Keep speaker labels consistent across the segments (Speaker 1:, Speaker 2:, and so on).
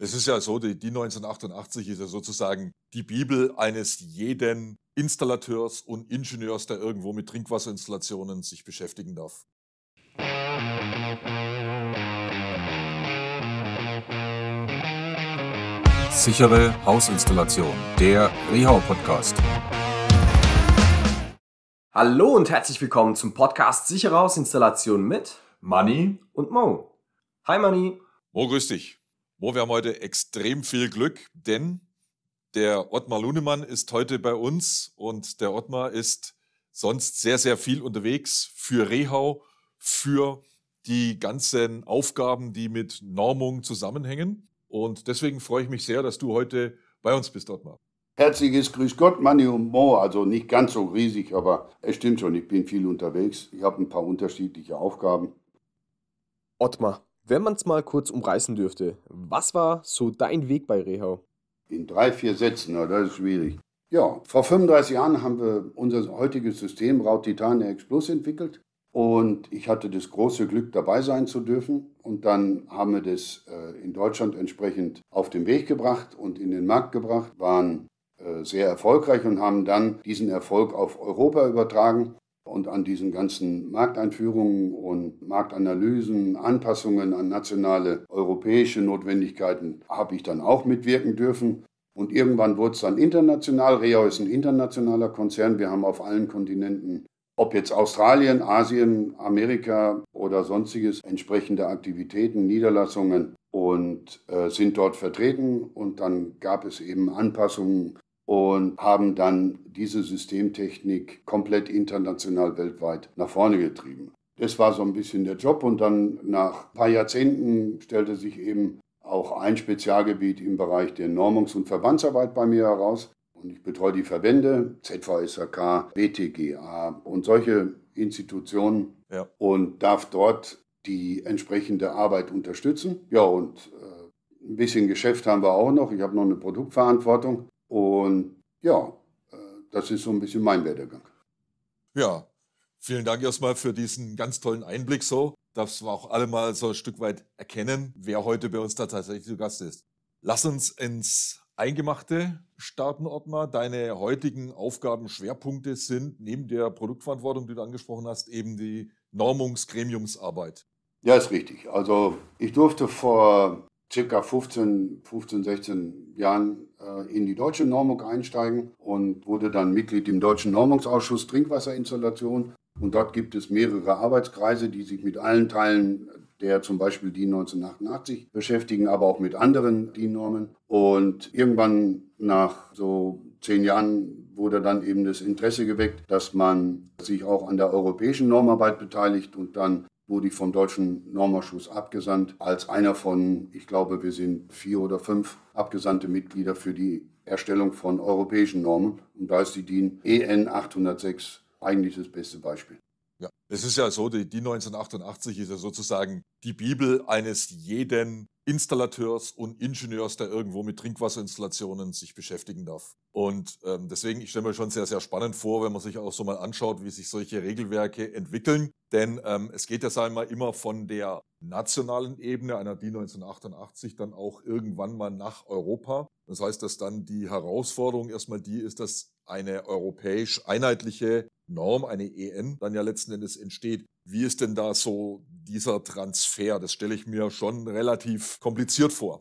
Speaker 1: Es ist ja so, die, die 1988 ist ja sozusagen die Bibel eines jeden Installateurs und Ingenieurs, der irgendwo mit Trinkwasserinstallationen sich beschäftigen darf. Sichere Hausinstallation, der Rehau Podcast.
Speaker 2: Hallo und herzlich willkommen zum Podcast Sichere Hausinstallation mit
Speaker 1: Money
Speaker 2: und Mo. Hi Money.
Speaker 1: Mo, grüß dich. Mo, wir haben heute extrem viel Glück, denn der Ottmar Lunemann ist heute bei uns und der Ottmar ist sonst sehr, sehr viel unterwegs für Rehau, für die ganzen Aufgaben, die mit Normung zusammenhängen. Und deswegen freue ich mich sehr, dass du heute bei uns bist, Ottmar.
Speaker 3: Herzliches Grüß Gott, Manni und Mo. Also nicht ganz so riesig, aber es stimmt schon, ich bin viel unterwegs. Ich habe ein paar unterschiedliche Aufgaben.
Speaker 2: Ottmar, wenn man es mal kurz umreißen dürfte, was war so dein Weg bei Rehau?
Speaker 3: In drei, vier Sätzen, na, das ist schwierig. Ja, vor 35 Jahren haben wir unser heutiges System Raut Titan X Plus entwickelt. Und ich hatte das große Glück, dabei sein zu dürfen. Und dann haben wir das äh, in Deutschland entsprechend auf den Weg gebracht und in den Markt gebracht, waren äh, sehr erfolgreich und haben dann diesen Erfolg auf Europa übertragen und an diesen ganzen Markteinführungen und Marktanalysen, Anpassungen an nationale europäische Notwendigkeiten habe ich dann auch mitwirken dürfen. Und irgendwann wurde es dann international. Reo ist ein internationaler Konzern. Wir haben auf allen Kontinenten, ob jetzt Australien, Asien, Amerika oder sonstiges, entsprechende Aktivitäten, Niederlassungen und äh, sind dort vertreten. Und dann gab es eben Anpassungen und haben dann diese Systemtechnik komplett international weltweit nach vorne getrieben. Das war so ein bisschen der Job und dann nach ein paar Jahrzehnten stellte sich eben auch ein Spezialgebiet im Bereich der Normungs- und Verbandsarbeit bei mir heraus. Und ich betreue die Verbände, ZVSAK, BTGA und solche Institutionen ja. und darf dort die entsprechende Arbeit unterstützen. Ja, und äh, ein bisschen Geschäft haben wir auch noch. Ich habe noch eine Produktverantwortung und ja, äh, das ist so ein bisschen mein Werdegang.
Speaker 1: Ja, vielen Dank erstmal für diesen ganz tollen Einblick so, dass wir auch alle mal so ein Stück weit erkennen, wer heute bei uns da tatsächlich zu Gast ist. Lass uns ins Eingemachte starten, Ottmar. Deine heutigen Aufgabenschwerpunkte sind neben der Produktverantwortung, die du angesprochen hast, eben die Normungsgremiumsarbeit.
Speaker 3: Ja, ist richtig. Also ich durfte vor circa 15, 15, 16 Jahren äh, in die deutsche Normung einsteigen und wurde dann Mitglied im Deutschen Normungsausschuss Trinkwasserinstallation. Und dort gibt es mehrere Arbeitskreise, die sich mit allen Teilen der zum Beispiel DIN 1988 beschäftigen, aber auch mit anderen DIN-Normen. Und irgendwann nach so zehn Jahren wurde dann eben das Interesse geweckt, dass man sich auch an der europäischen Normarbeit beteiligt und dann wurde ich vom Deutschen Normausschuss abgesandt als einer von, ich glaube, wir sind vier oder fünf abgesandte Mitglieder für die Erstellung von europäischen Normen. Und da ist die DIN EN 806 eigentlich das beste Beispiel.
Speaker 1: Ja, es ist ja so, die DIN 1988 ist ja sozusagen die Bibel eines jeden Installateurs und Ingenieurs, der irgendwo mit Trinkwasserinstallationen sich beschäftigen darf. Und ähm, deswegen, ich stelle mir schon sehr, sehr spannend vor, wenn man sich auch so mal anschaut, wie sich solche Regelwerke entwickeln. Denn ähm, es geht ja, sagen wir immer von der nationalen Ebene einer DIN 1988 dann auch irgendwann mal nach Europa. Das heißt, dass dann die Herausforderung erstmal die ist, dass eine europäisch einheitliche Norm, eine EN, dann ja letzten Endes entsteht. Wie ist denn da so dieser Transfer? Das stelle ich mir schon relativ kompliziert vor.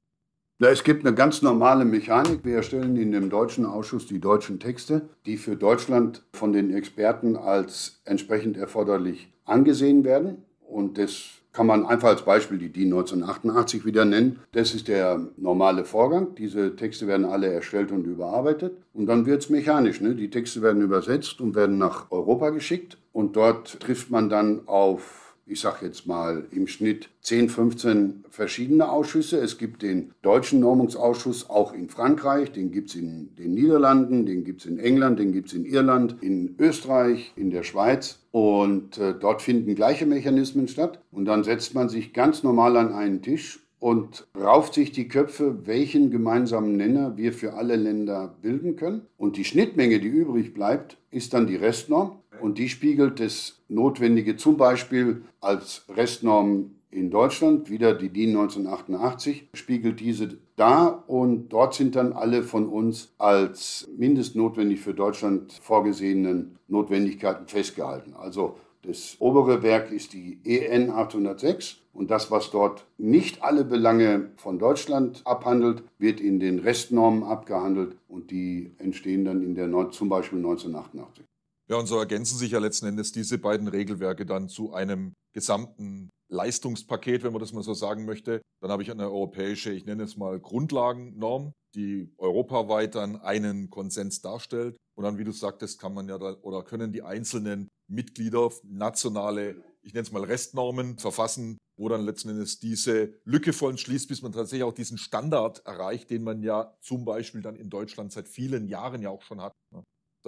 Speaker 3: Ja, es gibt eine ganz normale Mechanik. Wir erstellen in dem deutschen Ausschuss die deutschen Texte, die für Deutschland von den Experten als entsprechend erforderlich angesehen werden. Und das kann man einfach als Beispiel die DIN 1988 wieder nennen. Das ist der normale Vorgang. Diese Texte werden alle erstellt und überarbeitet. Und dann wird es mechanisch. Ne? Die Texte werden übersetzt und werden nach Europa geschickt. Und dort trifft man dann auf ich sage jetzt mal, im Schnitt 10, 15 verschiedene Ausschüsse. Es gibt den deutschen Normungsausschuss auch in Frankreich, den gibt es in den Niederlanden, den gibt es in England, den gibt es in Irland, in Österreich, in der Schweiz. Und äh, dort finden gleiche Mechanismen statt. Und dann setzt man sich ganz normal an einen Tisch und rauft sich die Köpfe, welchen gemeinsamen Nenner wir für alle Länder bilden können. Und die Schnittmenge, die übrig bleibt, ist dann die Restnorm. Und die spiegelt das Notwendige zum Beispiel als Restnorm in Deutschland, wieder die DIN 1988, spiegelt diese dar und dort sind dann alle von uns als mindestnotwendig für Deutschland vorgesehenen Notwendigkeiten festgehalten. Also das obere Werk ist die EN 806 und das, was dort nicht alle Belange von Deutschland abhandelt, wird in den Restnormen abgehandelt und die entstehen dann in der zum Beispiel 1988.
Speaker 1: Ja, und so ergänzen sich ja letzten Endes diese beiden Regelwerke dann zu einem gesamten Leistungspaket, wenn man das mal so sagen möchte. Dann habe ich eine europäische, ich nenne es mal Grundlagennorm, die europaweit dann einen Konsens darstellt. Und dann, wie du sagtest, kann man ja da, oder können die einzelnen Mitglieder nationale, ich nenne es mal Restnormen verfassen, wo dann letzten Endes diese Lücke vollen schließt, bis man tatsächlich auch diesen Standard erreicht, den man ja zum Beispiel dann in Deutschland seit vielen Jahren ja auch schon hat.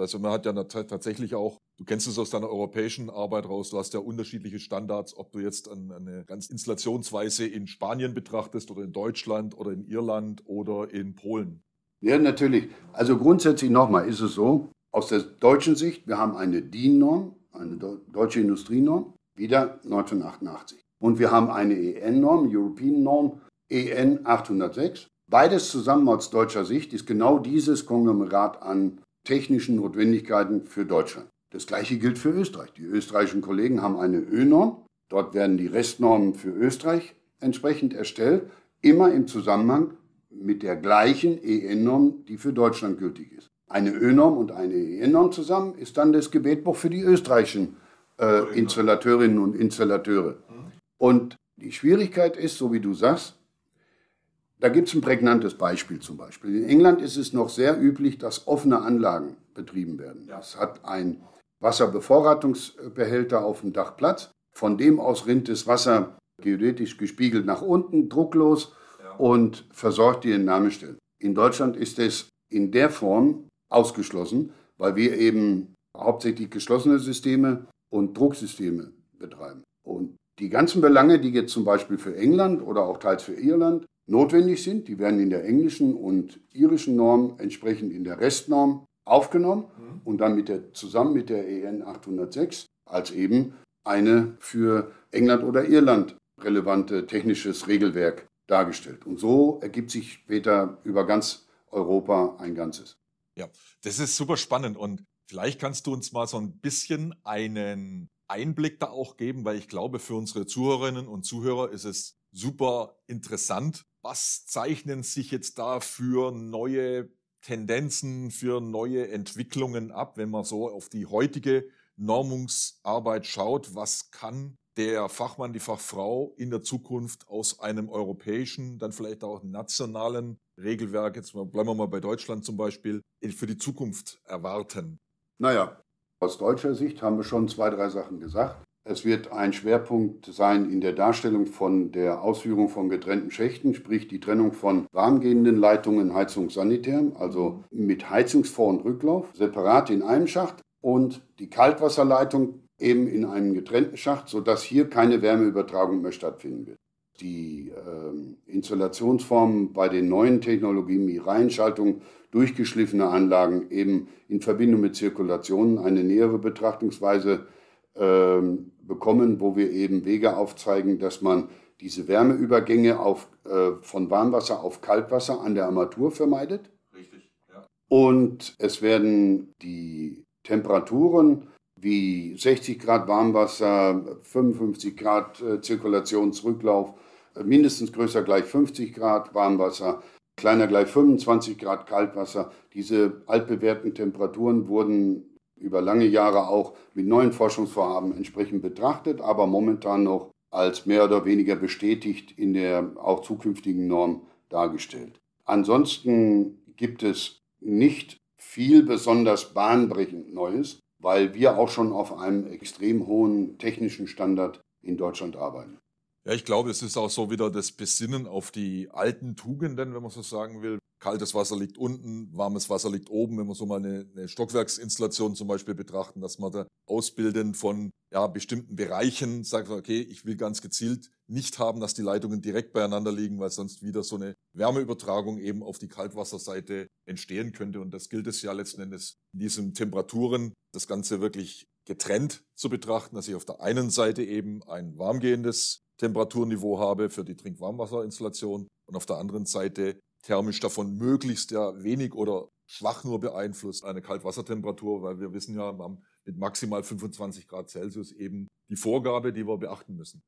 Speaker 1: Also man hat ja tatsächlich auch, du kennst es aus deiner europäischen Arbeit raus, du hast ja unterschiedliche Standards, ob du jetzt eine ganz Installationsweise in Spanien betrachtest oder in Deutschland oder in Irland oder in Polen.
Speaker 3: Ja, natürlich. Also grundsätzlich nochmal ist es so, aus der deutschen Sicht, wir haben eine DIN-Norm, eine deutsche Industrienorm, wieder 1988. Und wir haben eine EN-Norm, European Norm, EN 806. Beides zusammen aus deutscher Sicht ist genau dieses Konglomerat an technischen Notwendigkeiten für Deutschland. Das gleiche gilt für Österreich. Die österreichischen Kollegen haben eine Ö-Norm. Dort werden die Restnormen für Österreich entsprechend erstellt, immer im Zusammenhang mit der gleichen EN-Norm, die für Deutschland gültig ist. Eine Ö-Norm und eine EN-Norm zusammen ist dann das Gebetbuch für die österreichischen äh, Installateurinnen und Installateure. Und die Schwierigkeit ist, so wie du sagst, da gibt es ein prägnantes Beispiel zum Beispiel. In England ist es noch sehr üblich, dass offene Anlagen betrieben werden. Es hat ein Wasserbevorratungsbehälter auf dem Dach Platz. Von dem aus rinnt das Wasser geodätisch gespiegelt nach unten, drucklos ja. und versorgt die Entnahmestellen. In Deutschland ist es in der Form ausgeschlossen, weil wir eben hauptsächlich geschlossene Systeme und Drucksysteme betreiben. Und die ganzen Belange, die jetzt zum Beispiel für England oder auch teils für Irland notwendig sind. Die werden in der englischen und irischen Norm entsprechend in der Restnorm aufgenommen mhm. und dann mit der, zusammen mit der EN 806 als eben eine für England oder Irland relevante technisches Regelwerk dargestellt. Und so ergibt sich später über ganz Europa ein Ganzes.
Speaker 1: Ja, das ist super spannend und vielleicht kannst du uns mal so ein bisschen einen Einblick da auch geben, weil ich glaube, für unsere Zuhörerinnen und Zuhörer ist es super interessant, was zeichnen sich jetzt da für neue Tendenzen, für neue Entwicklungen ab, wenn man so auf die heutige Normungsarbeit schaut? Was kann der Fachmann, die Fachfrau in der Zukunft aus einem europäischen, dann vielleicht auch nationalen Regelwerk, jetzt bleiben wir mal bei Deutschland zum Beispiel, für die Zukunft erwarten?
Speaker 3: Naja, aus deutscher Sicht haben wir schon zwei, drei Sachen gesagt. Es wird ein Schwerpunkt sein in der Darstellung von der Ausführung von getrennten Schächten, sprich die Trennung von warmgehenden Leitungen Heizungssanitär, also mit Heizungsvor- und Rücklauf, separat in einem Schacht und die Kaltwasserleitung eben in einem getrennten Schacht, sodass hier keine Wärmeübertragung mehr stattfinden wird. Die äh, Installationsformen bei den neuen Technologien wie Reihenschaltung, durchgeschliffene Anlagen eben in Verbindung mit Zirkulationen eine nähere Betrachtungsweise ähm, bekommen, wo wir eben Wege aufzeigen, dass man diese Wärmeübergänge auf, äh, von Warmwasser auf Kaltwasser an der Armatur vermeidet. Richtig, ja. Und es werden die Temperaturen wie 60 Grad Warmwasser, 55 Grad äh, Zirkulationsrücklauf, äh, mindestens größer gleich 50 Grad Warmwasser, kleiner gleich 25 Grad Kaltwasser. Diese altbewährten Temperaturen wurden über lange Jahre auch mit neuen Forschungsvorhaben entsprechend betrachtet, aber momentan noch als mehr oder weniger bestätigt in der auch zukünftigen Norm dargestellt. Ansonsten gibt es nicht viel besonders bahnbrechend Neues, weil wir auch schon auf einem extrem hohen technischen Standard in Deutschland arbeiten.
Speaker 1: Ja, ich glaube, es ist auch so wieder das Besinnen auf die alten Tugenden, wenn man so sagen will. Kaltes Wasser liegt unten, warmes Wasser liegt oben. Wenn wir so mal eine, eine Stockwerksinstallation zum Beispiel betrachten, dass man da ausbilden von ja, bestimmten Bereichen sagt, okay, ich will ganz gezielt nicht haben, dass die Leitungen direkt beieinander liegen, weil sonst wieder so eine Wärmeübertragung eben auf die Kaltwasserseite entstehen könnte. Und das gilt es ja letzten Endes in diesen Temperaturen, das Ganze wirklich getrennt zu betrachten, dass ich auf der einen Seite eben ein warmgehendes Temperaturniveau habe für die Trinkwarmwasserinstallation und auf der anderen Seite thermisch davon möglichst ja wenig oder schwach nur beeinflusst eine Kaltwassertemperatur, weil wir wissen ja, wir haben mit maximal 25 Grad Celsius eben die Vorgabe, die wir beachten müssen.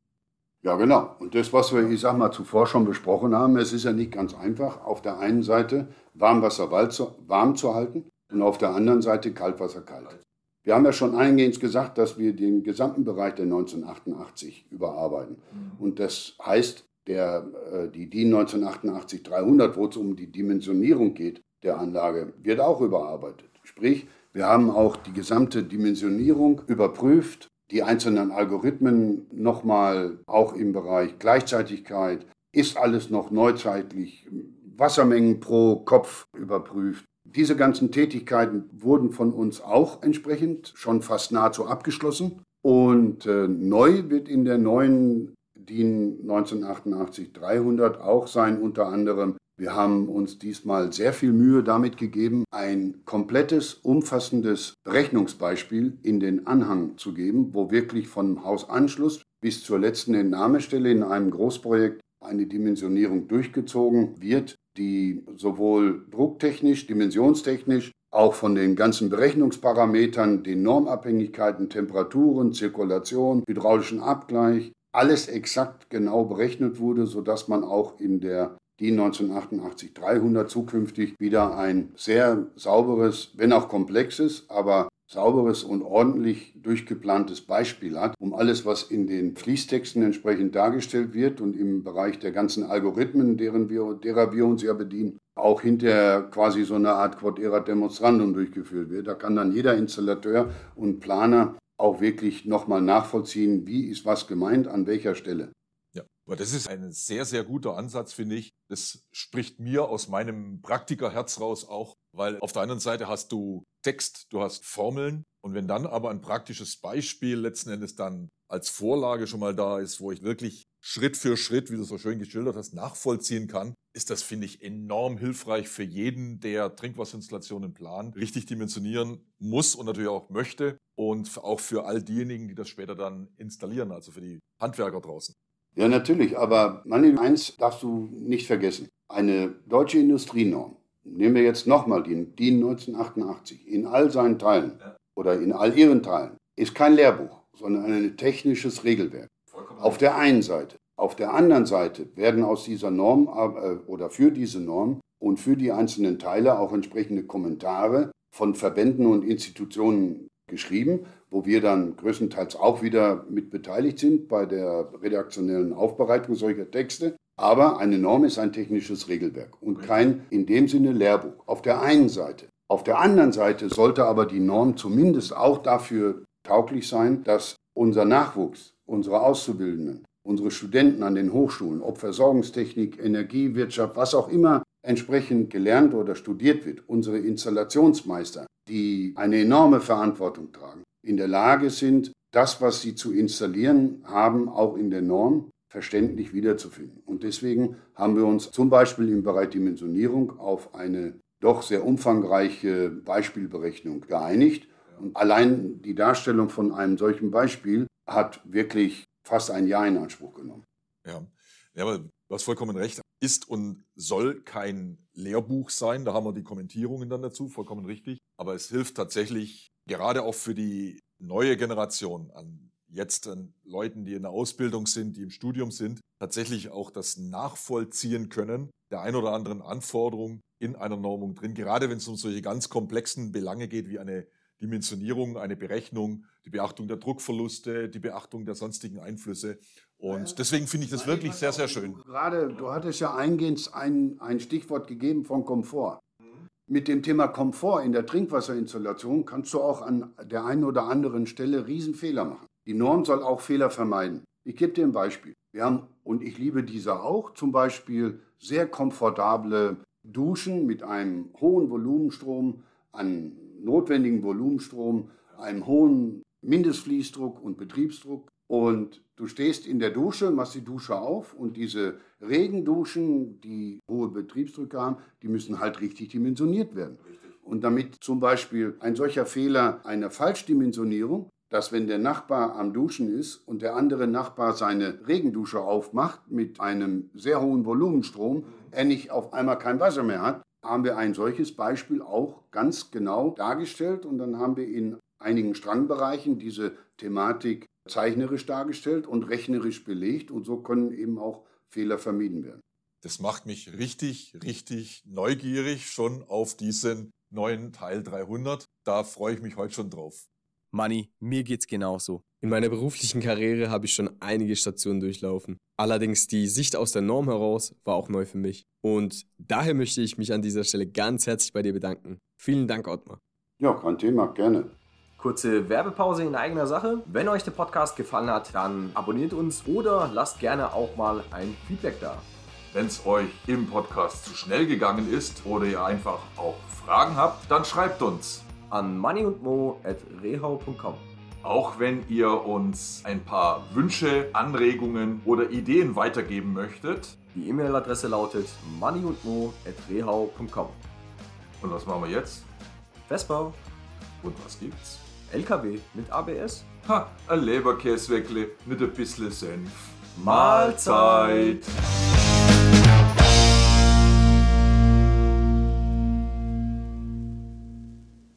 Speaker 3: Ja, genau. Und das, was wir, ich sag mal, zuvor schon besprochen haben, es ist ja nicht ganz einfach, auf der einen Seite Warmwasser warm zu halten und auf der anderen Seite Kaltwasser kalt. Wir haben ja schon eingehend gesagt, dass wir den gesamten Bereich der 1988 überarbeiten. Mhm. Und das heißt, der, äh, die DIN 1988-300, wo es um die Dimensionierung geht der Anlage, wird auch überarbeitet. Sprich, wir haben auch die gesamte Dimensionierung überprüft, die einzelnen Algorithmen nochmal auch im Bereich Gleichzeitigkeit, ist alles noch neuzeitlich, Wassermengen pro Kopf überprüft. Diese ganzen Tätigkeiten wurden von uns auch entsprechend schon fast nahezu abgeschlossen. Und äh, neu wird in der neuen DIN 1988-300 auch sein, unter anderem. Wir haben uns diesmal sehr viel Mühe damit gegeben, ein komplettes, umfassendes Berechnungsbeispiel in den Anhang zu geben, wo wirklich vom Hausanschluss bis zur letzten Entnahmestelle in einem Großprojekt eine Dimensionierung durchgezogen wird, die sowohl drucktechnisch, dimensionstechnisch, auch von den ganzen Berechnungsparametern, den Normabhängigkeiten, Temperaturen, Zirkulation, hydraulischen Abgleich, alles exakt genau berechnet wurde, sodass man auch in der DIN 1988 300 zukünftig wieder ein sehr sauberes, wenn auch komplexes, aber sauberes und ordentlich durchgeplantes Beispiel hat, um alles, was in den Fließtexten entsprechend dargestellt wird und im Bereich der ganzen Algorithmen, deren wir, derer wir uns ja bedienen, auch hinterher quasi so eine Art Quod erat demonstrandum durchgeführt wird. Da kann dann jeder Installateur und Planer auch wirklich nochmal nachvollziehen, wie ist was gemeint, an welcher Stelle.
Speaker 1: Aber das ist ein sehr, sehr guter Ansatz, finde ich. Das spricht mir aus meinem Praktikerherz raus auch, weil auf der anderen Seite hast du Text, du hast Formeln und wenn dann aber ein praktisches Beispiel letzten Endes dann als Vorlage schon mal da ist, wo ich wirklich Schritt für Schritt, wie du so schön geschildert hast, nachvollziehen kann, ist das, finde ich, enorm hilfreich für jeden, der Trinkwasserinstallationen plant, richtig dimensionieren muss und natürlich auch möchte und auch für all diejenigen, die das später dann installieren, also für die Handwerker draußen.
Speaker 3: Ja, natürlich, aber Manni, eins darfst du nicht vergessen. Eine deutsche Industrienorm, nehmen wir jetzt nochmal die DIN 1988, in all seinen Teilen oder in all ihren Teilen, ist kein Lehrbuch, sondern ein technisches Regelwerk. Auf der einen Seite. Auf der anderen Seite werden aus dieser Norm äh, oder für diese Norm und für die einzelnen Teile auch entsprechende Kommentare von Verbänden und Institutionen geschrieben, wo wir dann größtenteils auch wieder mit beteiligt sind bei der redaktionellen Aufbereitung solcher Texte. Aber eine Norm ist ein technisches Regelwerk und kein in dem Sinne Lehrbuch. Auf der einen Seite. Auf der anderen Seite sollte aber die Norm zumindest auch dafür tauglich sein, dass unser Nachwuchs, unsere Auszubildenden, unsere Studenten an den Hochschulen, ob Versorgungstechnik, Energiewirtschaft, was auch immer entsprechend gelernt oder studiert wird, unsere Installationsmeister, die eine enorme Verantwortung tragen, in der Lage sind, das, was sie zu installieren haben, auch in der Norm verständlich wiederzufinden. Und deswegen haben wir uns zum Beispiel im Bereich Dimensionierung auf eine doch sehr umfangreiche Beispielberechnung geeinigt. Und allein die Darstellung von einem solchen Beispiel hat wirklich fast ein Jahr in Anspruch genommen.
Speaker 1: Ja, ja aber du hast vollkommen recht. Ist und soll kein Lehrbuch sein. Da haben wir die Kommentierungen dann dazu, vollkommen richtig. Aber es hilft tatsächlich gerade auch für die neue Generation an jetzt an Leuten, die in der Ausbildung sind, die im Studium sind, tatsächlich auch das nachvollziehen können, der ein oder anderen Anforderung in einer Normung drin, gerade wenn es um solche ganz komplexen Belange geht wie eine Dimensionierung, eine Berechnung, die Beachtung der Druckverluste, die Beachtung der sonstigen Einflüsse. Und deswegen finde ich das wirklich sehr, sehr schön.
Speaker 3: Gerade, du hattest ja eingehend ein, ein Stichwort gegeben von Komfort. Mit dem Thema Komfort in der Trinkwasserinstallation kannst du auch an der einen oder anderen Stelle Riesenfehler machen. Die Norm soll auch Fehler vermeiden. Ich gebe dir ein Beispiel. Wir haben, und ich liebe diese auch, zum Beispiel sehr komfortable Duschen mit einem hohen Volumenstrom, an notwendigen Volumenstrom, einem hohen Mindestfließdruck und Betriebsdruck. Und du stehst in der Dusche, machst die Dusche auf und diese Regenduschen, die hohe Betriebsdrücke haben, die müssen halt richtig dimensioniert werden. Und damit zum Beispiel ein solcher Fehler einer Falschdimensionierung dass wenn der Nachbar am Duschen ist und der andere Nachbar seine Regendusche aufmacht mit einem sehr hohen Volumenstrom, er nicht auf einmal kein Wasser mehr hat, haben wir ein solches Beispiel auch ganz genau dargestellt und dann haben wir in einigen Strangbereichen diese Thematik zeichnerisch dargestellt und rechnerisch belegt und so können eben auch Fehler vermieden werden.
Speaker 1: Das macht mich richtig, richtig neugierig schon auf diesen neuen Teil 300. Da freue ich mich heute schon drauf.
Speaker 2: Manni, mir geht's genauso. In meiner beruflichen Karriere habe ich schon einige Stationen durchlaufen. Allerdings die Sicht aus der Norm heraus war auch neu für mich. Und daher möchte ich mich an dieser Stelle ganz herzlich bei dir bedanken. Vielen Dank, Ottmar.
Speaker 3: Ja, kein Thema, gerne.
Speaker 2: Kurze Werbepause in eigener Sache. Wenn euch der Podcast gefallen hat, dann abonniert uns oder lasst gerne auch mal ein Feedback da.
Speaker 1: Wenn es euch im Podcast zu schnell gegangen ist oder ihr einfach auch Fragen habt, dann schreibt uns
Speaker 2: an moneyundmo.rehau.com.
Speaker 1: Auch wenn ihr uns ein paar Wünsche, Anregungen oder Ideen weitergeben möchtet.
Speaker 2: Die E-Mail-Adresse lautet moneyundmo.rehau.com.
Speaker 1: Und was machen wir jetzt?
Speaker 2: Vespa.
Speaker 1: Und was gibt's?
Speaker 2: LKW mit ABS.
Speaker 1: Ha, ein Leberkäsweckle mit ein bisschen Senf.
Speaker 2: Mahlzeit.